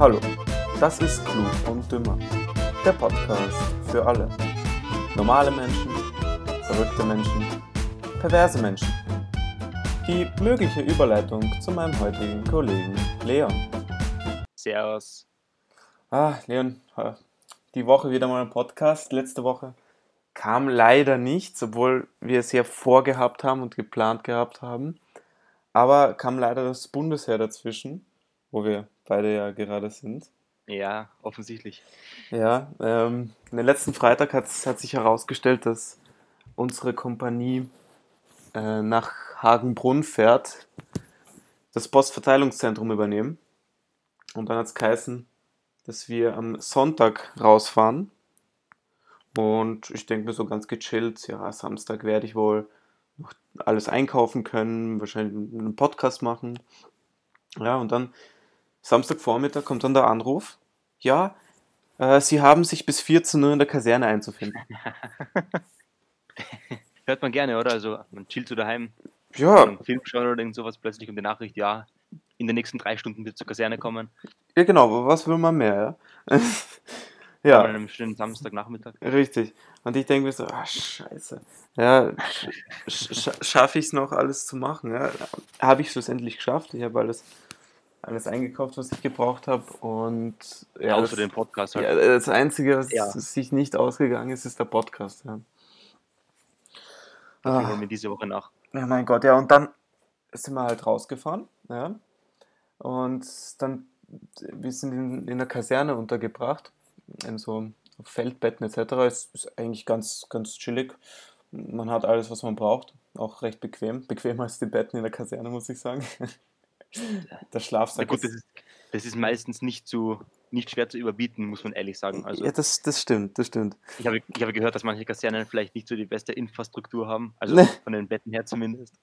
Hallo, das ist Klug und Dümmer, der Podcast für alle. Normale Menschen, verrückte Menschen, perverse Menschen. Die mögliche Überleitung zu meinem heutigen Kollegen Leon. Servus. Ah, Leon, äh, die Woche wieder mal ein Podcast. Letzte Woche kam leider nichts, obwohl wir es ja vorgehabt haben und geplant gehabt haben. Aber kam leider das Bundesheer dazwischen, wo wir beide ja gerade sind. Ja, offensichtlich. Ja, ähm, den letzten Freitag hat, sich herausgestellt, dass unsere Kompanie äh, nach Hagenbrunn fährt, das Postverteilungszentrum übernehmen. Und dann hat es geheißen, dass wir am Sonntag rausfahren. Und ich denke mir so ganz gechillt, ja, Samstag werde ich wohl noch alles einkaufen können, wahrscheinlich einen Podcast machen. Ja, und dann Samstagvormittag kommt dann der Anruf, ja, äh, Sie haben sich bis 14 Uhr in der Kaserne einzufinden. Hört man gerne, oder? Also man chillt so daheim, Ja, einen Film schauen oder irgend sowas, plötzlich kommt die Nachricht, ja, in den nächsten drei Stunden wird zur Kaserne kommen. ja genau, aber was will man mehr, ja? An ja, einem schönen Samstagnachmittag. richtig. Und ich denke mir so, ah, scheiße. Ja, sch sch schaffe ich es noch, alles zu machen, ja? Habe ich es schlussendlich geschafft. Ich habe alles, alles eingekauft, was ich gebraucht habe. Und ja, Außer das, den Podcast halt. ja, das Einzige, was Ja. sich nicht ausgegangen ist, ist der Podcast. Ja. Dafür Ah. holen wir diese Woche nach. Ja, mein Gott, ja, und dann sind wir halt rausgefahren, ja. Und dann, wir sind in, in der Kaserne untergebracht, in so Feldbetten etc. Es ist eigentlich ganz, ganz chillig. Man hat alles, was man braucht, auch recht bequem. Bequemer als die Betten in der Kaserne, muss ich sagen. Der Na Schlafsack gut, das ist. ist, das ist meistens nicht zu nicht schwer zu überbieten, muss man ehrlich sagen. Also Ja, das, das stimmt, das stimmt. ich habe, ich habe gehört, dass manche Kasernen vielleicht nicht so die beste Infrastruktur haben, also Ne. von den Betten her zumindest.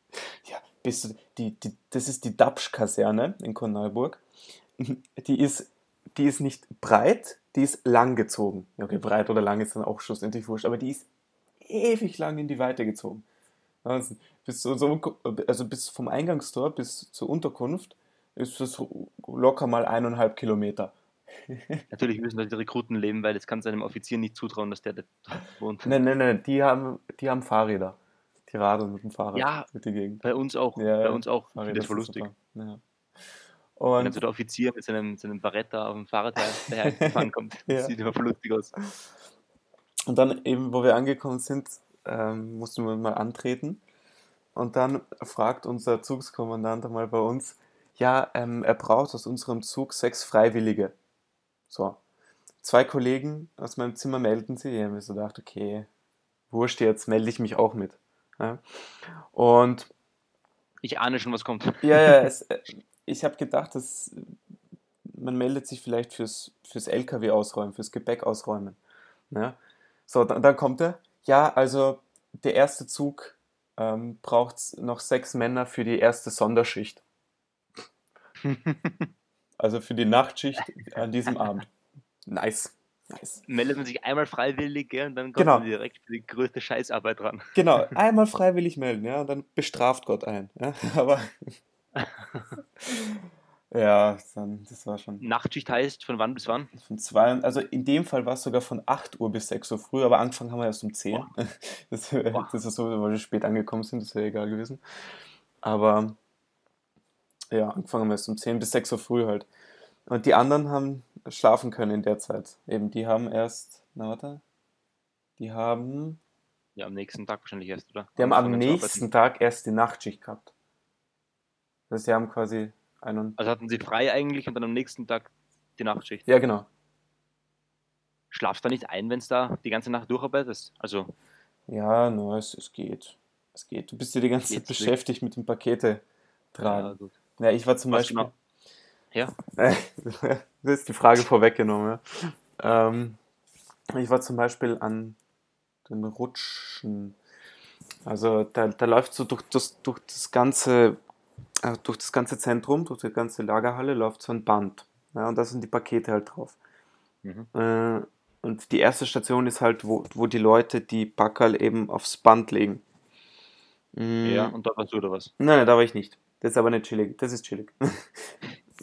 Ja, bist du, die, die, das ist die Dapsch-Kaserne in Korneuburg. Die ist, die ist nicht breit, die ist lang gezogen. Ja, okay, breit oder lang ist dann auch schlussendlich wurscht, aber die ist ewig lang in die Weite gezogen. Also bis, zu unserem, also bis vom Eingangstor bis zur Unterkunft ist das locker mal eineinhalb Kilometer. Natürlich müssen da die Rekruten leben, weil das kann es einem Offizier nicht zutrauen, dass der da wohnt. Nein, nein, nein, die haben, die haben Fahrräder. Die radeln mit dem Fahrrad Ja. durch die Gegend. Bei uns auch. Ja, bei uns auch. Fahrräder das war sind lustig. Ja. Wenn Und so der Offizier mit seinem, seinem Barretta auf dem Fahrrad daher gefahren kommt. Ja. Sieht immer voll lustig aus. Und dann eben, wo wir angekommen sind, ähm, mussten wir mal antreten. Und dann fragt unser Zugskommandant einmal bei uns, ja, ähm, er braucht aus unserem Zug sechs Freiwillige. So. Zwei Kollegen aus meinem Zimmer melden sich. Ich habe mir so gedacht, okay, wurscht, jetzt melde ich mich auch mit. Ja. Und Ich ahne schon, was kommt. ja, ja, es, äh, ich habe gedacht, dass man meldet sich vielleicht fürs, fürs LKW ausräumen, fürs Gepäck ausräumen. Ja. So, dann, dann kommt er. Ja, also der erste Zug ähm, braucht noch sechs Männer für die erste Sonderschicht. Also für die Nachtschicht an diesem Abend. Nice. Nice. Meldet man sich einmal freiwillig gell, und dann kommt Genau. man direkt für die größte Scheißarbeit ran. Genau, einmal freiwillig melden, ja, und dann bestraft Gott einen. Ja, aber ja, dann, das war schon. Nachtschicht heißt von wann bis wann? Von zwei, also in dem Fall war es sogar von 8 Uhr bis 6 Uhr früh, aber angefangen haben wir erst um 10. Boah. Das, Boah. das ist so, weil wir spät angekommen sind, das wäre egal gewesen. Aber ja, angefangen haben wir erst um 10 bis 6 Uhr früh halt. Und die anderen haben schlafen können in der Zeit. Eben, die haben erst, na warte, die haben, Ja, am nächsten Tag wahrscheinlich erst, oder? die haben am nächsten. Tag erst die Nachtschicht gehabt. Das heißt, die haben quasi einen, Also hatten sie frei eigentlich und dann am nächsten Tag die Nachtschicht. ja genau. Schlafst da nicht ein, wenn es da die ganze Nacht durcharbeitest? Also, Ja, no, es, es geht. Es geht. Du bist ja die ganze Zeit beschäftigt mit dem Pakete ja, tragen. gut. Ja, ich war zum Was Beispiel. genau? Ja, das ist die Frage vorweggenommen. Ja. Ähm, ich war zum Beispiel an den Rutschen. Also da, da läuft so durch das, durch das ganze, äh, durch das ganze Zentrum, durch die ganze Lagerhalle läuft so ein Band. Ja, und da sind die Pakete halt drauf. Mhm. Äh, und die erste Station ist halt, wo, wo die Leute die Packerl eben aufs Band legen. Mm, ja, und da warst du oder was? Nein, nein, da war ich nicht. Das ist aber nicht chillig. Das ist chillig.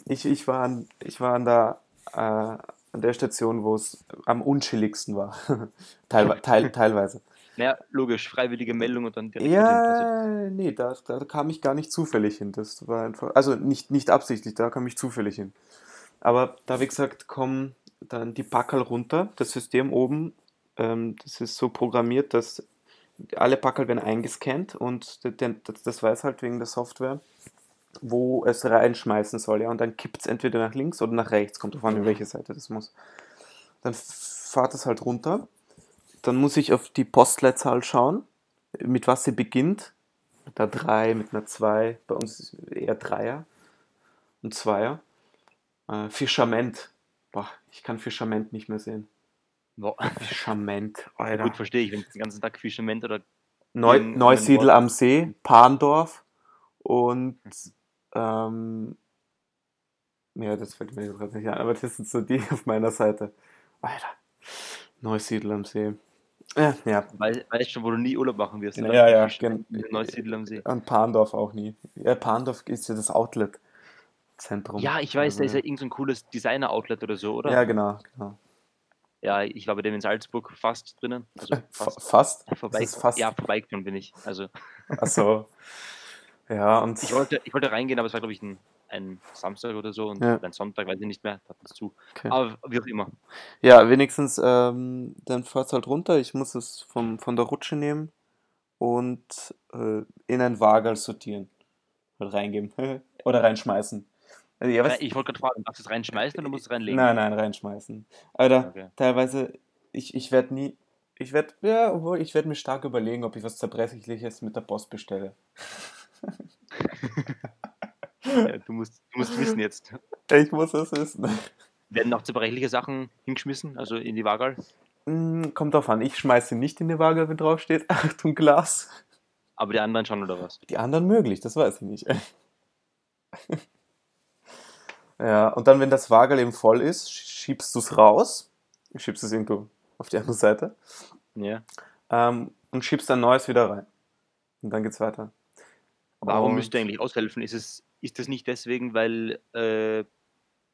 Ich, ich, war, an, ich war an der äh, an der Station, wo es am unchilligsten war. Teilwe teil teilweise. Naja, logisch, freiwillige Meldung und dann direkt Ja, nee, da, da kam ich gar nicht zufällig hin. Das war einfach, also nicht, nicht absichtlich, da kam ich zufällig hin. Aber da, wie gesagt, kommen dann die Packerl runter. Das System oben, ähm, das ist so programmiert, dass alle Packerl werden eingescannt und das weiß halt wegen der Software, wo es reinschmeißen soll. Ja, und dann kippt es entweder nach links oder nach rechts, kommt drauf an, in welche Seite das muss. Dann fahrt es halt runter. Dann muss ich auf die Postleitzahl schauen, mit was sie beginnt. Mit einer 3, mit einer 2. Bei uns ist eher Dreier und Zweier. Äh, Fischament. Boah, ich kann Fischament nicht mehr sehen. boah. Fischament, Alter. Gut, verstehe ich, wenn den ganzen Tag Fischement oder Neu, in- Neusiedl am See, Parndorf und ähm, ja, das fällt mir gerade nicht ein, aber das sind so die auf meiner Seite. Alter, Neusiedl am See. Ja, ja, weil, weißt schon, wo du nie Urlaub machen wirst. Ja, oder? ja, ja, gen- Neusiedl am See. und Parndorf auch nie. Ja, Parndorf ist ja das Outlet-Zentrum. Ja, ich weiß, Also, da ist ja irgend so ein cooles Designer-Outlet oder so, oder? Ja, genau, genau. Ja, ich war bei dem in Salzburg fast drinnen. Also Fa- fast. Fast? Vorbei, Das ist fast. Ja, vorbeigekommen bin ich. Also Achso. Ja, und ich wollte, ich wollte reingehen, aber es war, glaube ich, ein, ein Samstag oder so und Ja. ein Sonntag, weiß ich nicht mehr, da hat es zu. Okay. Aber wie auch immer. Ja, wenigstens, ähm, dann fährt es halt runter. Ich muss es vom, von der Rutsche nehmen und äh, in ein Wagerl sortieren. Halt reingeben. Oder reinschmeißen. Also, ja, was? Ich wollte gerade fragen, darfst du es reinschmeißen oder musst du es reinlegen? Nein, nein, reinschmeißen. Alter, Okay. teilweise, ich, ich werde nie, ich werde, ja, obwohl, ich werde mir stark überlegen, ob ich was Zerbrechliches mit der Post bestelle. Ja, du, musst, du musst wissen jetzt. Ich muss es wissen. Werden noch zerbrechliche Sachen hingeschmissen, also in die Wagal? Mm, Kommt drauf an, ich schmeiße nicht in die Waage, wenn drauf steht, Achtung, Glas. Aber die anderen schon, oder was? Die anderen möglich, das weiß ich nicht. ja, und dann, wenn das Wagerl eben voll ist, schiebst du es raus, schiebst es irgendwo auf die andere Seite Ja. ähm, und schiebst ein neues wieder rein. Und dann geht's weiter. Warum Und- müsst ihr eigentlich aushelfen? Ist, es, ist das nicht deswegen, weil äh,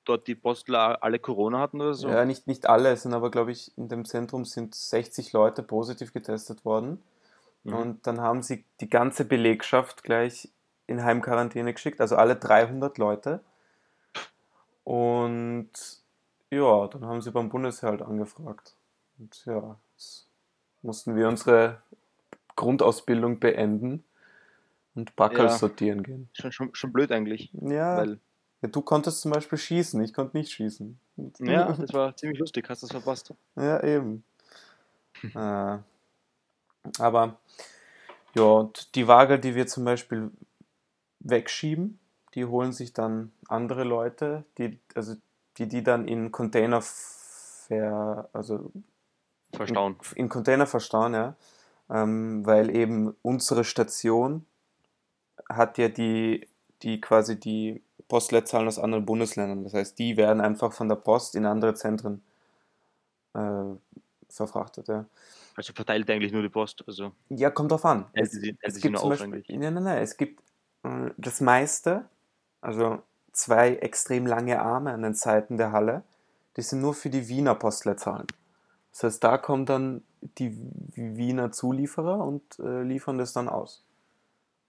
dort die Postler alle Corona hatten oder so? Ja, nicht, nicht alle, es sind aber, glaube ich, in dem Zentrum sind 60 Leute positiv getestet worden. Mhm. Und dann haben sie die ganze Belegschaft gleich in Heimquarantäne geschickt, also alle 300 Leute. Und ja, dann haben sie beim Bundesheer halt angefragt. Und ja, jetzt mussten wir unsere Grundausbildung beenden und Backel Ja. sortieren gehen. Schon, schon, schon blöd eigentlich. Ja, Weil, ja, du konntest zum Beispiel schießen, ich konnte nicht schießen. Ja, das war ziemlich lustig. Hast du das verpasst? Ja, eben. äh, aber ja, und die Waage, die wir zum Beispiel wegschieben, die holen sich dann andere Leute, die, also die, die dann in Container ver, also Verstauen. in Container verstauen, ja. Ähm, weil eben unsere Station hat ja die, die quasi die Postleitzahlen aus anderen Bundesländern. Das heißt, die werden einfach von der Post in andere Zentren äh, verfrachtet, ja. Also verteilt eigentlich nur die Post. Also Ja, kommt drauf an. Es, sie, es gibt nur zum Beispiel, nein, nein, nein, es gibt äh, das meiste, also zwei extrem lange Arme an den Seiten der Halle, die sind nur für die Wiener Postleitzahlen. Das heißt, da kommen dann die Wiener Zulieferer und äh, liefern das dann aus.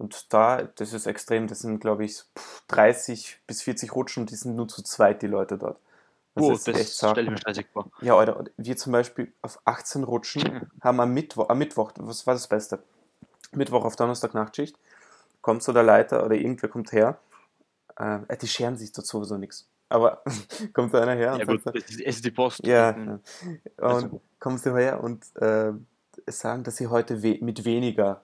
Und da, das ist extrem, das sind, glaube ich, pff, 30 bis 40 Rutschen, die sind nur zu zweit, die Leute dort. Oh, ist das echt zart. stelle ich mir stressig vor. Ja, Alter, wir zum Beispiel auf 18 Rutschen haben am Mittwoch, am Mittwoch, was war das Beste? Mittwoch auf Donnerstag Nachtschicht, kommt so der Leiter oder irgendwer kommt her, äh, die scheren sich dort sowieso nichts. Aber kommt so einer her und Ja gut, sagt, es ist, die Post. ja, Mhm. ja. und Also. kommen sie her und äh, sagen, dass sie heute we mit weniger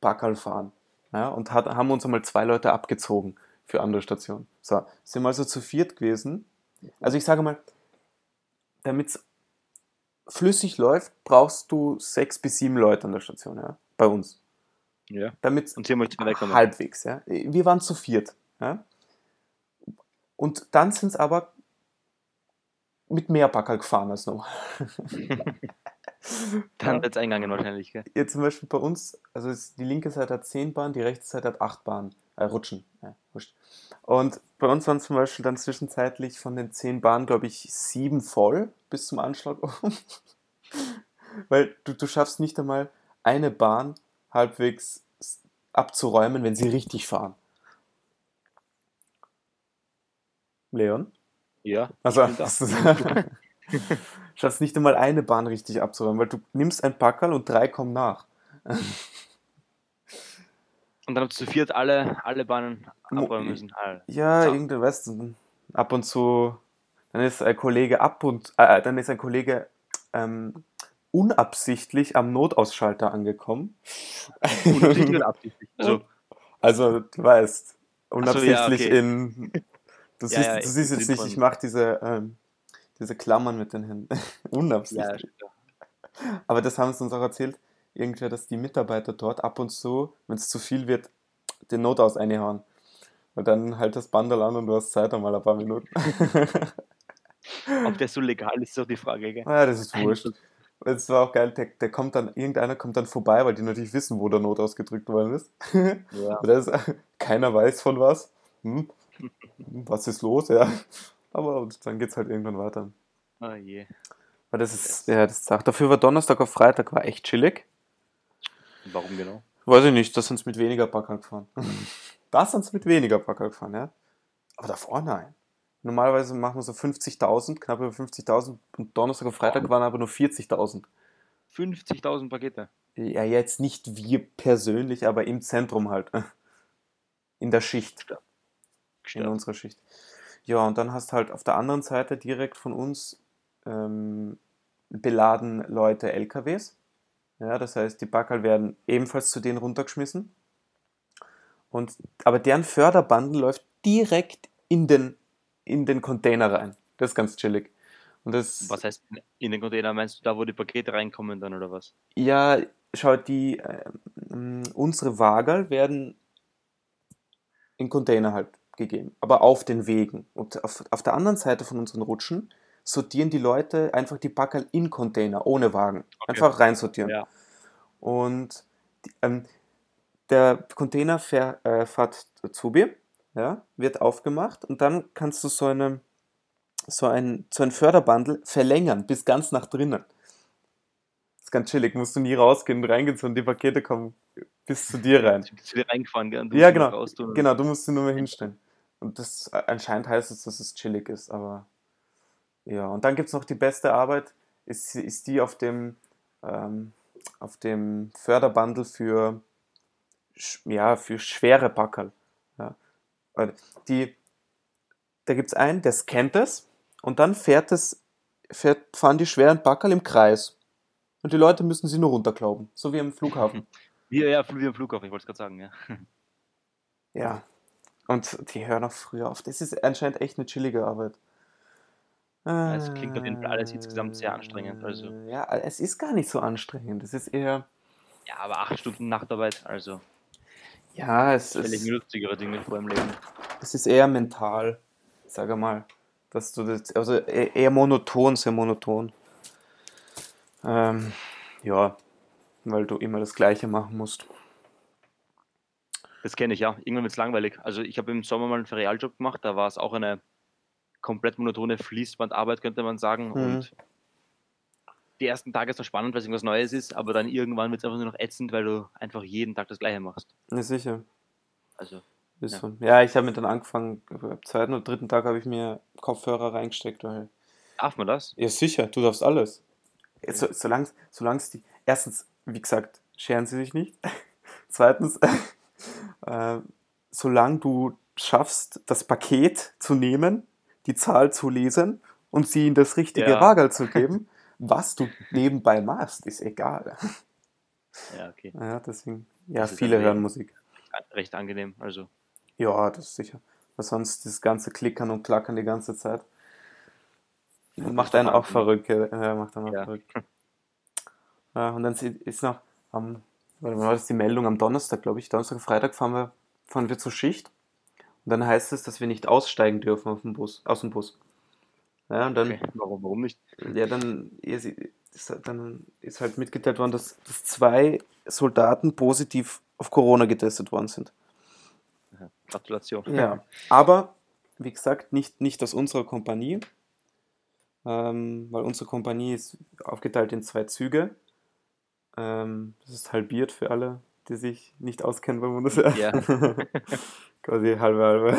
Backerl fahren. Ja, und hat, haben uns einmal zwei Leute abgezogen für andere Stationen. So, sind wir also zu viert gewesen. Also ich sage mal, damit es flüssig läuft, brauchst du sechs bis sieben Leute an der Station, ja, bei uns. Ja. Damit Und hier möchte ich wegkommen. halbwegs, ja. Wir waren zu viert, ja. Und dann sind es aber mit mehr Backerl gefahren als normal. Dann Ja. wird es eingegangen wahrscheinlich, gell? Jetzt zum Beispiel bei uns, also die linke Seite hat 10 Bahnen, die rechte Seite hat 8 Bahnen, äh, Rutschen, ja, wurscht. Und bei uns waren zum Beispiel dann zwischenzeitlich von den zehn Bahnen, glaube ich, sieben voll bis zum Anschlag. Weil du, du schaffst nicht einmal eine Bahn halbwegs abzuräumen, wenn sie richtig fahren. Leon? Ja. Also, hast du schaffst nicht einmal eine Bahn richtig abzuräumen, weil du nimmst ein Packerl und drei kommen nach. Und dann habt ihr zu viert alle, alle Bahnen abräumen müssen. Alle. Ja, So. irgendwie, weißt du, ab und zu, dann ist ein Kollege ab und, äh, dann ist ein Kollege ähm, unabsichtlich am Notausschalter angekommen. Unabsichtlich oder absichtlich? Also, Also, du weißt, ja, unabsichtlich okay. in. Du Ja, siehst, ja, du siehst jetzt nicht, ich mache diese, ähm, diese Klammern mit den Händen. ja, unabsichtlich. Aber das haben sie uns auch erzählt, irgendwer, dass die Mitarbeiter dort ab und zu, wenn es zu viel wird, den Notaus einhauen. Und dann halt das Bandel an und du hast Zeit einmal ein paar Minuten. ob der so legal ist, ist auch die Frage. Gell? ja, das ist wurscht. Es war auch geil, der, der kommt dann, irgendeiner kommt dann vorbei, weil die natürlich wissen, wo der Notaus gedrückt worden ist. Ja. Das, keiner weiß von was. Hm? Was ist los? Ja. Aber dann geht's halt irgendwann weiter. Oh je. Weil das ist, ja, das ist, dafür war Donnerstag auf Freitag war echt chillig. Warum genau? Weiß ich nicht, da sind sie mit weniger Packer gefahren. da sind sie mit weniger Packer gefahren, ja. Aber davor nein. Normalerweise machen wir so 50.000, knapp über 50.000 und Donnerstag und Freitag waren aber nur 40.000. 50.000 Pakete. Ja, jetzt nicht wir persönlich, aber im Zentrum halt. In der Schicht. In Gestört. unserer Schicht. Ja, und dann hast halt auf der anderen Seite direkt von uns ähm, beladen Leute LKWs. Ja, das heißt, die Backerl werden ebenfalls zu denen runtergeschmissen. Und, aber deren Förderbandel läuft direkt in den, in den Container rein. Das ist ganz chillig. Und das, Was heißt in den Container? Meinst du da, wo die Pakete reinkommen dann oder was? Ja, schau, die, ähm, unsere Wagerl werden in Container halt gegeben, aber auf den Wegen. Und auf, auf der anderen Seite von unseren Rutschen sortieren die Leute einfach die Packerl in Container, ohne Wagen. Einfach reinsortieren. Ja. Und die, ähm, der Container fähr, äh, fährt zu mir, ja, wird aufgemacht und dann kannst du so, eine, so, ein, so ein Förderbandel verlängern bis ganz nach drinnen. Das ist ganz chillig, musst du nie rausgehen und reingehen, sondern die Pakete kommen bis zu dir rein. Sind zu dir reingefahren, gell? Ja, genau. Genau, du musst sie nur mehr hinstellen. Und das äh, anscheinend heißt es, dass es chillig ist, aber ja. Und dann gibt es noch die beste Arbeit, ist, ist die auf dem, ähm, auf dem Förderbandel für, ja, für schwere Packerl. Ja. Die, da gibt es einen, der scannt es und dann fährt es, fährt, fahren die schweren Packerl im Kreis. Und die Leute müssen sie nur runterklauben, so wie am Flughafen. Wie, ja, wie am Flughafen, ich wollte es gerade sagen, ja. Ja. Und die hören auch früher auf. Das ist anscheinend echt eine chillige Arbeit. es klingt auf jeden Fall alles insgesamt sehr anstrengend, also. Äh, Ja, es ist gar nicht so anstrengend. Es ist eher. Ja, aber acht Stunden Nachtarbeit, also Ja, es ich ist, mir lustigere Dinge vor im Leben. es ist eher mental, sag mal. Dass du das. Also e- eher monoton, sehr monoton. Ähm, ja, weil du immer das Gleiche machen musst. Das kenne ich, ja. Irgendwann wird es langweilig. Also ich habe im Sommer mal einen Ferialjob gemacht, da war es auch eine komplett monotone Fließbandarbeit, könnte man sagen. Mhm. Und die ersten Tage ist noch spannend, weil es irgendwas Neues ist, aber dann irgendwann wird es einfach nur noch ätzend, weil du einfach jeden Tag das Gleiche machst. Ja, sicher. Also, Ist Ja. so. Ja, ich habe mit dann angefangen, am zweiten oder dritten Tag habe ich mir Kopfhörer reingesteckt, weil darf man das? Ja, sicher, du darfst alles. So, solange, solange es die. Erstens, wie gesagt, scheren sie sich nicht. Zweitens, äh, solange du schaffst, das Paket zu nehmen, die Zahl zu lesen und sie in das richtige Ja. Wagerl zu geben, was du nebenbei machst, ist egal. Ja, okay. Ja, deswegen. Ja, Das viele hören Musik. Recht angenehm. Also, Ja, das ist sicher. Weil sonst das ganze Klickern und Klackern die ganze Zeit. Macht einen auch verrückt. Ja, macht einen auch Ja. verrückt. Ja, und dann ist- ist noch am, mal, war das die Meldung am Donnerstag, glaube ich. Donnerstag, Freitag fahren wir, fahren wir zur Schicht. Und dann heißt es, dass wir nicht aussteigen dürfen auf dem Bus, aus dem Bus. Ja, und dann, okay. warum, warum nicht? ja, dann, ist, dann ist halt mitgeteilt worden, dass, dass zwei Soldaten positiv auf Corona getestet worden sind. Gratulation. Ja, aber wie gesagt, nicht, nicht aus unserer Kompanie, ähm, weil unsere Kompanie ist aufgeteilt in zwei Züge. Ähm, das ist halbiert für alle, die sich nicht auskennen beim Bundeswehr. Ja. Quasi halbe halbe.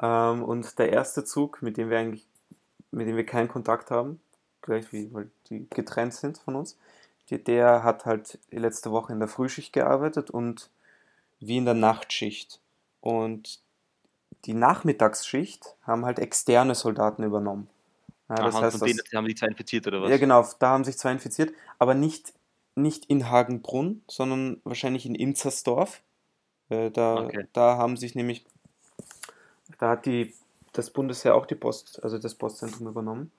Ähm, und der erste Zug, mit dem wir eigentlich, mit dem wir keinen Kontakt haben, gleich wie, weil die getrennt sind von uns, die, der hat halt die letzte Woche in der Frühschicht gearbeitet und wie in der Nachtschicht. Und die Nachmittagsschicht haben halt externe Soldaten übernommen. Ja, das Aha, heißt, von denen dass, haben die zwei infiziert oder was? ja genau, da haben sich zwei infiziert, aber nicht, nicht in Hagenbrunn, sondern wahrscheinlich in Inzersdorf. Äh, da, Okay. da haben sich nämlich, da hat die, das Bundesheer auch die Post, also das Postzentrum übernommen.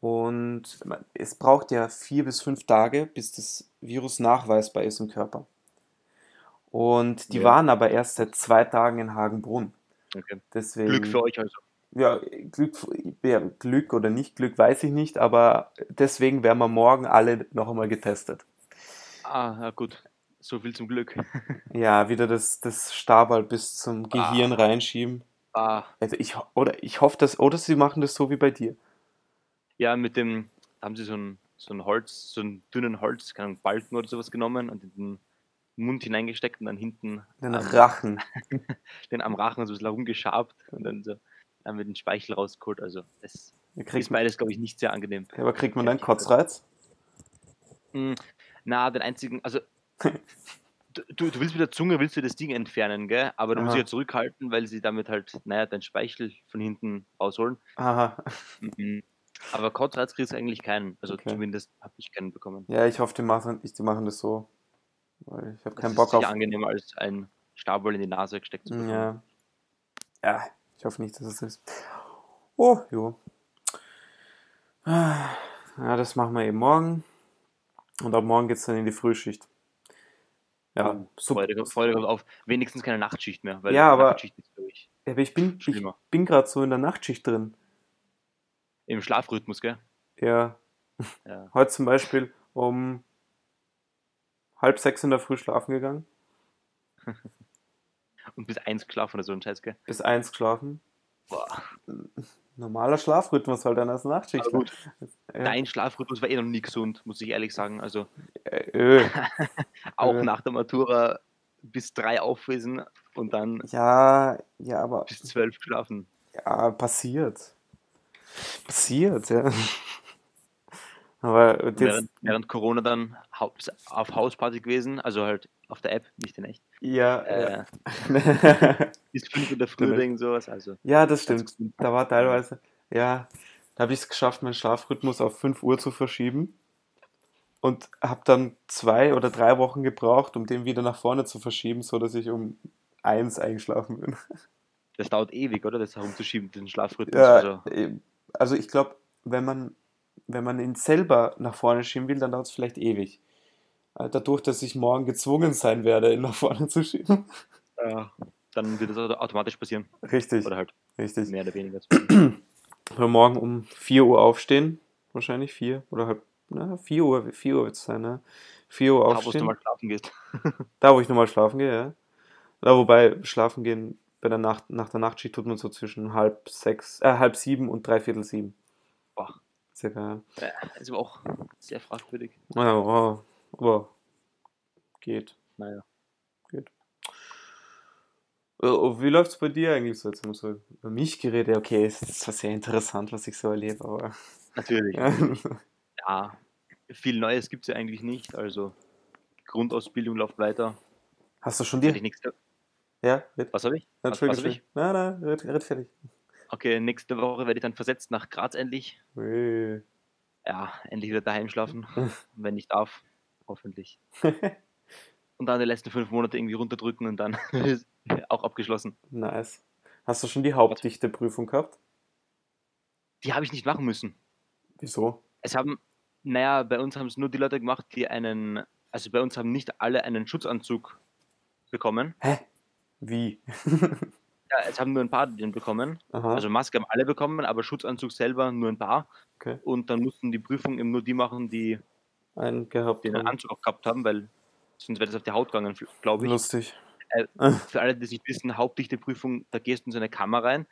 Und es braucht ja vier bis fünf Tage, bis das Virus nachweisbar ist im Körper. Und die Ja. waren aber erst seit zwei Tagen in Hagenbrunn. Okay. Deswegen, Glück für euch also. ja, Glück, ja, Glück oder nicht Glück weiß ich nicht, aber deswegen werden wir morgen alle noch einmal getestet. Ah, ja gut. So viel zum Glück. Ja, wieder das, das Stabal bis zum Gehirn Ah. reinschieben. Ah, Also ich, oder ich hoffe, dass, oder sie machen das so wie bei dir. ja, mit dem, da haben sie so ein, so ein Holz, so einen dünnen Holz, keine Ahnung, Balken oder sowas genommen und in den Mund hineingesteckt und dann hinten Den am, Rachen. den am Rachen so ein bisschen rumgeschabt und dann so dann mit den Speichel rausgeholt. Also das Da ist kriegt man, beides, glaube ich, nicht sehr angenehm. aber kriegt man dann Kotzreiz? Na, den einzigen, also du, du willst mit der Zunge, willst du das Ding entfernen, gell? Aber du musst Aha. dich ja zurückhalten, weil sie damit halt, naja, dein Speichel von hinten rausholen. Aha. Mhm. Aber Kotzreiz kriegst du eigentlich keinen. Also Okay. zumindest habe ich keinen bekommen. Ja, ich hoffe, die machen, ich, die machen das so. Weil ich habe Das keinen ist Bock auf. angenehmer als ein Stabwoll in die Nase gesteckt zu bekommen. Ja. Ja, ich hoffe nicht, dass es ist. Oh, jo. Ah, Ja, das machen wir eben morgen. Und ab morgen geht es dann in die Frühschicht. Ja, Oh, super. Freude, Freude kommt auf. Wenigstens keine Nachtschicht mehr. Weil Ja, aber- Nachtschicht ist, glaube ich, Aber ich bin, ich bin gerade so in der Nachtschicht drin. Im Schlafrhythmus, gell? Ja, Ja. heute zum Beispiel um halb sechs in der Früh schlafen gegangen, Und bis eins geschlafen oder so ein Scheiß, gell? bis eins geschlafen. Boah. Normaler Schlafrhythmus halt dann als Nachtschicht. Gut, Ja. dein Schlafrhythmus war eh noch nie gesund, muss ich ehrlich sagen. Also Äh, öh. auch Äh. nach der Matura bis drei aufwesen und dann Ja, ja, aber bis zwölf geschlafen. ja, passiert. Passiert, ja. Aber während, während Corona dann auf Hausparty gewesen, also halt auf der App, nicht in echt. ja, Äh, ja. bis fünf in der Früh sowas. Also ja, das stimmt. Da war teilweise, ja, da habe ich es geschafft, meinen Schlafrhythmus auf 5 Uhr zu verschieben und habe dann zwei oder drei Wochen gebraucht, um den wieder nach vorne zu verschieben, so dass ich um eins eingeschlafen bin. Das dauert ewig, oder? Das herumzuschieben, den Schlafrhythmus. Ja, Also, also ich glaube, wenn man, wenn man ihn selber nach vorne schieben will, dann dauert es vielleicht ewig. Äh, Dadurch, dass ich morgen gezwungen sein werde, ihn nach vorne zu schieben. äh, dann wird das auto- automatisch passieren. Richtig, Oder halt richtig. mehr oder weniger. Wir morgen um 4 Uhr aufstehen. Wahrscheinlich 4 oder halb, na, 4 Uhr, 4 Uhr wird es sein, ne? 4 Uhr Da, wo du aufstehen. mal schlafen gehst. Da, wo ich nochmal schlafen gehe, ja. Da, wobei schlafen gehen bei der Nacht, nach der Nachtschicht tut man so zwischen halb sechs, äh, halb sieben und dreiviertel sieben. Boah. Circa. Äh, ist aber auch sehr fragwürdig. Ja, wow. aber geht. Naja. Äh, Wie läuft es bei dir eigentlich so? Jetzt haben wir so über mich geredet. Okay, es ist zwar sehr interessant, was ich so erlebe, aber. Natürlich. Ja. Ja, viel Neues gibt es ja eigentlich nicht. Also Grundausbildung läuft weiter. Hast du schon dir. nächste, Ja, red. was habe ich? Was, was Entschuldigung. hab ich? Nein, nein, red, red fertig. Okay, nächste Woche werde ich dann versetzt nach Graz endlich. Ui. Ja, endlich wieder daheim schlafen, wenn ich darf. Hoffentlich. Und dann die letzten fünf Monate irgendwie runterdrücken und dann auch abgeschlossen. nice. Hast du schon die hauptdichte Prüfung gehabt? Die habe ich nicht machen müssen. Wieso? Es haben, naja, bei uns haben es nur die Leute gemacht, die einen, also bei uns haben nicht alle einen Schutzanzug bekommen. Hä? Wie? Ja, es haben nur ein paar den bekommen. Aha. Also Maske haben alle bekommen, aber Schutzanzug selber nur ein paar. okay. Und dann mussten die Prüfung eben nur die machen, die Einen gehabt. den. Anzug auch gehabt haben, weil sonst wäre das auf die Haut gegangen, glaube ich. Lustig. Für alle, die es nicht wissen, hauptdichte Prüfung, da gehst du in so eine Kammer rein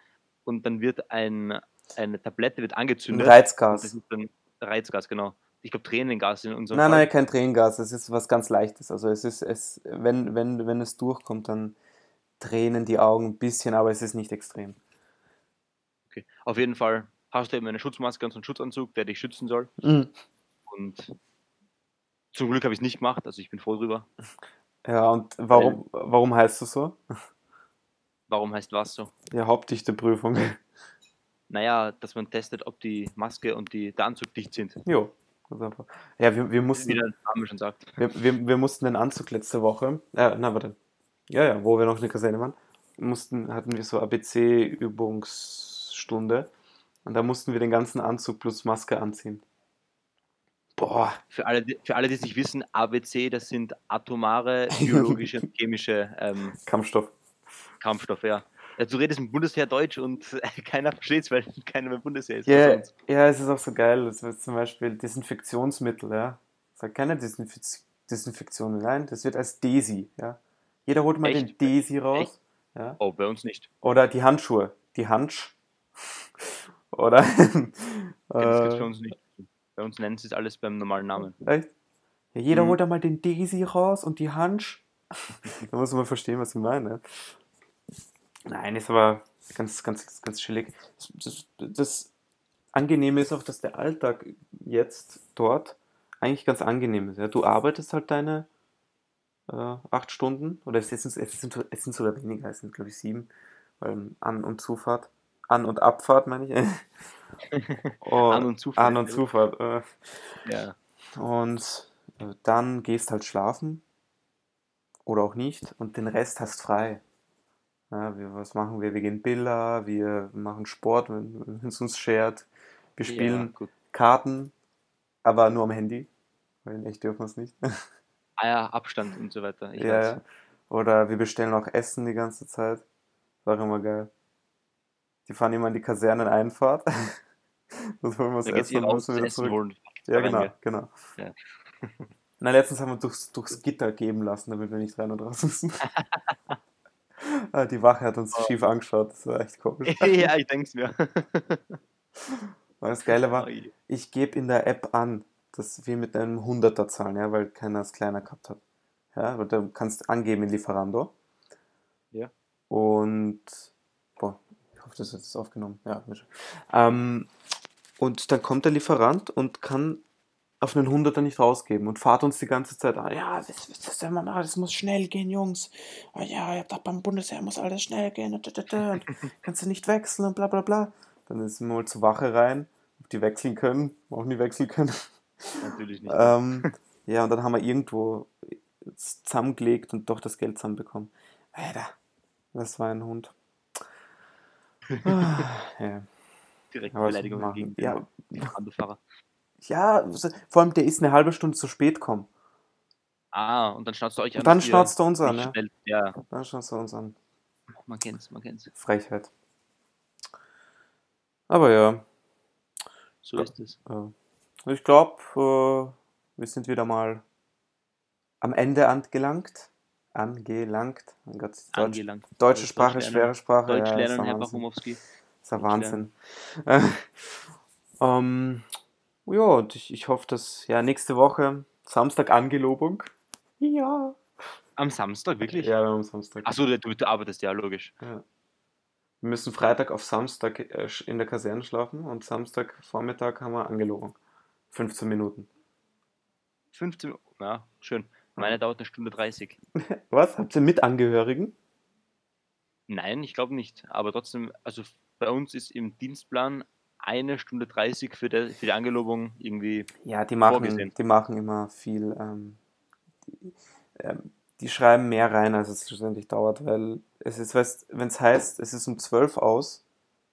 und dann wird ein, eine Tablette wird Ein angezündet. Das Reizgas. ist dann Reizgas, genau. Ich glaube Tränengas in unserem Nein, Fall. nein, kein Tränengas. Es ist was ganz Leichtes. Also es ist, es, wenn, wenn, wenn es durchkommt, dann tränen die Augen ein bisschen, aber es ist nicht extrem. Okay. Auf jeden Fall hast du eben eine Schutzmaske und so einen Schutzanzug, der dich schützen soll. Mhm. Und zum Glück habe ich es nicht gemacht, also ich bin froh drüber. Ja, und warum, warum heißt du so? Warum heißt was so? Ja, Hauptdichteprüfung. Naja, dass man testet, ob die Maske und die, der Anzug dicht sind. Jo. ganz einfach. Ja, wir, wir Wie mussten. der Name schon sagt. Wir, wir, wir mussten den Anzug letzte Woche, äh, na warte, ja, ja, wo wir noch in der Kaserne waren, mussten, hatten wir so ABC-Übungsstunde und da mussten wir den ganzen Anzug plus Maske anziehen. Boah, Für alle, die- für alle, die es nicht wissen, ABC, das sind atomare, biologische und chemische ähm, Kampfstoff. Kampfstoffe, ja. Du redest im Bundesheer Deutsch und keiner versteht es, weil keiner mehr Bundesheer ist. Ja, außer uns. ja, es ist auch so geil, das wird zum Beispiel Desinfektionsmittel, ja. Sagt keine Desinfiz Desinfektion, nein, das wird als Desi, ja. Jeder holt mal den Echt? Desi raus, ja. Oh, bei uns nicht. Oder die Handschuhe, die Hansch. Oder, das gibt es bei äh, uns nicht. Bei uns nennen sie es alles beim normalen Namen. Echt? Ja, jeder Mhm. holt da mal den Daisy raus und die Hansch. da muss man verstehen, was ich meine. Nein, ist aber ganz, ganz, ganz chillig. Das, das, das Angenehme ist auch, dass der Alltag jetzt dort eigentlich ganz angenehm ist. Ja? Du arbeitest halt deine äh, acht Stunden, oder es sind, es, sind, es sind sogar weniger, es sind glaube ich sieben, weil An- und Zufahrt, An- und Abfahrt meine ich. oh, An- und Zufahrt. An- und Zufahrt. Äh. Ja. Und äh, dann gehst halt schlafen oder auch nicht und den Rest hast frei. Ja, wir, was machen wir? Wir gehen Billa, wir machen Sport, wenn es uns schert. Wir ja, spielen gut. Karten, aber nur am Handy, weil in echt dürfen wir es nicht. Ah ja, Abstand und so weiter. Ich ja, weiß. ja. Oder wir bestellen auch Essen die ganze Zeit. War immer geil. Die fahren immer in die Kaserneneinfahrt. Das holen wir Essen ihr und müssen wieder zurück. holen. Ja, genau, genau. Ja. Na, letztens haben wir durchs, durchs Gitter geben lassen, damit wir nicht rein und raus müssen. Ah, Die Wache hat uns Oh. schief angeschaut, das war echt komisch. ja, ich denke es mir. Weil das Geile war, Oi. ich gebe in der App an, dass wir mit einem Hunderter zahlen, ja, weil keiner es kleiner gehabt hat. Ja, aber du kannst angeben in Lieferando. Ja. Und, das es aufgenommen. Ja, ähm, und dann kommt der Lieferant und kann auf einen Hunderter nicht rausgeben und fahrt uns die ganze Zeit an. Ja, das, das, das, das muss schnell gehen, Jungs. Ah, Ja, ja, da beim Bundesheer muss alles schnell gehen. Und, kannst du nicht wechseln und bla bla bla. Dann sind wir mal zur Wache rein, ob die wechseln können, auch nie wechseln können. Natürlich nicht. Ähm, ja, und dann haben wir irgendwo zusammengelegt und doch das Geld zusammenbekommen. Alter, das war ein Hund. Ja. Direkt aber was Beleidigung gegen Ja. den Autofahrer. ja, vor allem der ist eine halbe Stunde zu spät gekommen. Ah, und dann schnauzt du euch an. Und dann dass ihr schnauzt er uns an, ja. schnell- Ja, Dann schnauzt er uns an. man kennt's, man kennt's. Frechheit. Aber ja, So ist es. ich glaube, äh, wir sind wieder mal am Ende angelangt. Angelangt. Mein Gott, Deutsch, Angelangt. deutsche Deutsch Sprache, lernen. schwere Sprache. Deutsch ja, lernen, Herr. Bachumowski. Ist Deutsch Wahnsinn. ähm, ja, und ich, ich hoffe, dass ja nächste Woche Samstag Angelobung. Ja. Am Samstag, wirklich? Ja, wir haben Samstag. Achso, du, du arbeitest, ja, logisch. Ja. Wir müssen Freitag auf Samstag äh, in der Kaserne schlafen und Samstag Vormittag haben wir Angelobung. 15 Minuten. 15 Uhr. Ja, schön. Meine dauert eine Stunde 30. Was? Habt ihr mit Angehörigen? Nein, ich glaube nicht. Aber trotzdem, also bei uns ist im Dienstplan eine Stunde 30 für, der, für die Angelobung irgendwie. Ja, die machen, Vorgesehen. die machen immer viel. Ähm, die, ähm, die schreiben mehr rein, als es schlussendlich dauert, weil es ist, weißt, wenn es heißt, es ist um 12 aus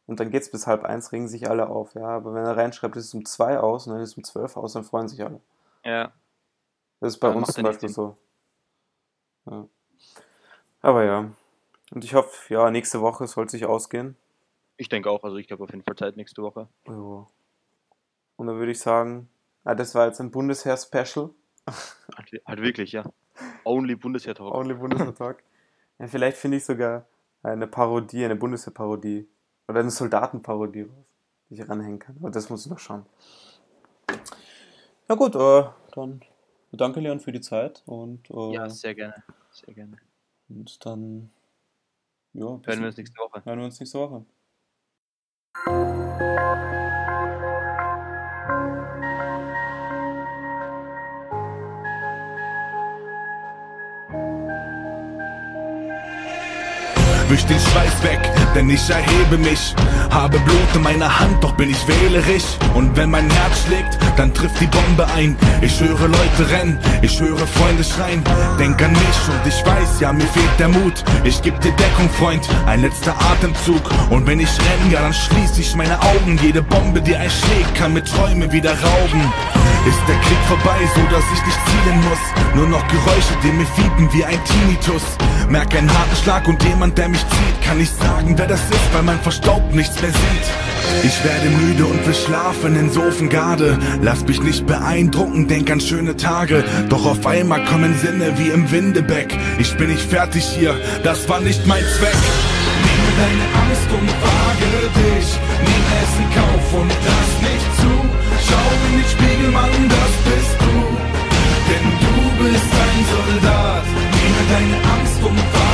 und dann geht es bis halb eins, regen sich alle auf, ja. Aber wenn er reinschreibt, es ist um 2 aus und dann ist es um 12 aus, dann freuen sich alle. Ja, Das ist bei Ja, uns zum Beispiel so. Ja. Aber ja. Und ich hoffe, ja, nächste Woche soll sich ausgehen. ich denke auch. Also ich habe auf jeden Fall Zeit nächste Woche. Ja. Und dann würde ich sagen, ah, das war jetzt ein Bundesheer-Special. Halt, wi- wirklich, ja. Only Bundesheer Talk. Only Bundeswehr-Tag. ja, vielleicht finde ich sogar eine Parodie, eine Bundeswehr-Parodie Oder eine Soldatenparodie, die ich ranhängen kann. Aber das muss ich noch schauen. Ja gut, äh, dann danke Leon für die Zeit und äh, Ja, sehr gerne. Sehr gerne. und dann ja, Hören wir uns nächste Woche. hören wir uns nächste Woche. Wisch den Schweiß weg, denn ich erhebe mich. Habe Blut in meiner Hand, doch bin ich wählerisch. Und wenn mein Herz schlägt, dann trifft die Bombe ein. Ich höre Leute rennen, ich höre Freunde schreien. Denk an mich und ich weiß, ja, mir fehlt der Mut. Ich geb dir Deckung, Freund, ein letzter Atemzug. Und wenn ich renn, ja, dann schließ ich meine Augen. Jede Bombe, die einschlägt, kann mir Träume wieder rauben. Ist der Krieg vorbei, so dass ich nicht zielen muss. Nur noch Geräusche, die mir fiepen wie ein Tinnitus. Merk einen harten Schlag und jemand, der mich zieht. Kann nicht sagen, wer das ist, weil mein Verstaub nichts mehr sieht. Ich werde müde und will schlafen in Sofengarde. Lass mich nicht beeindrucken, denk an schöne Tage. Doch auf einmal kommen Sinne wie im Windebeck. Ich bin nicht fertig hier, das war nicht mein Zweck. Nehme deine Angst und wage dich. Nehme es in Kauf und lass nicht zu. Schau in den Spiegel, Mann, das bist du. Denn du bist ein Soldat. Nehme deine Angst und wage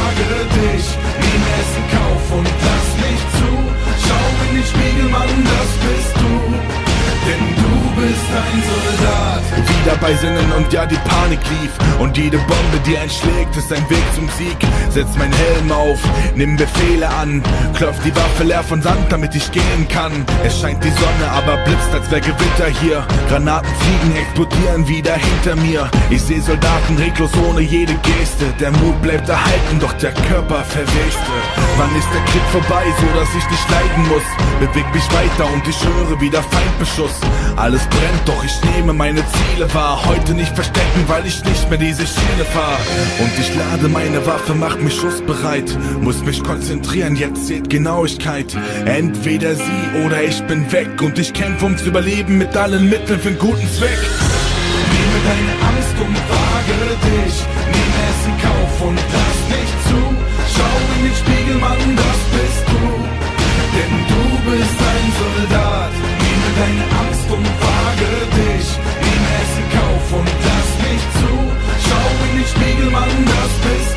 Bei Sinnen und ja, die Panik lief. Und jede Bombe, die einschlägt, ist ein Weg zum Sieg. Setz mein Helm auf, nimm Befehle an. Klopf die Waffe leer von Sand, damit ich gehen kann. Es scheint die Sonne, aber blitzt, als wär Gewitter hier. Granaten fliegen, explodieren wieder hinter mir. Ich seh Soldaten reglos ohne jede Geste. Der Mut bleibt erhalten, doch der Körper verweste. Wann ist der Krieg vorbei, so dass ich nicht leiden muss? Beweg mich weiter und ich höre wieder Feindbeschuss. Alles brennt, doch ich nehme meine Ziele wahr. Heute nicht verstecken, weil ich nicht mehr diese Schiene fahr. Und ich lade meine Waffe, mach mich schussbereit. Muss mich konzentrieren, jetzt zählt Genauigkeit. Entweder sie oder ich bin weg. Und ich kämpfe ums Überleben mit allen Mitteln für einen guten Zweck. Nehme deine Angst und wage dich. Nehme es Schau in den Spiegel, Mann, das bist du. Denn du bist ein Soldat. Nehme deine Angst und wage dich. Nehme Essen, Kauf und lass mich zu. Schau in den Spiegel, Mann, das bist du.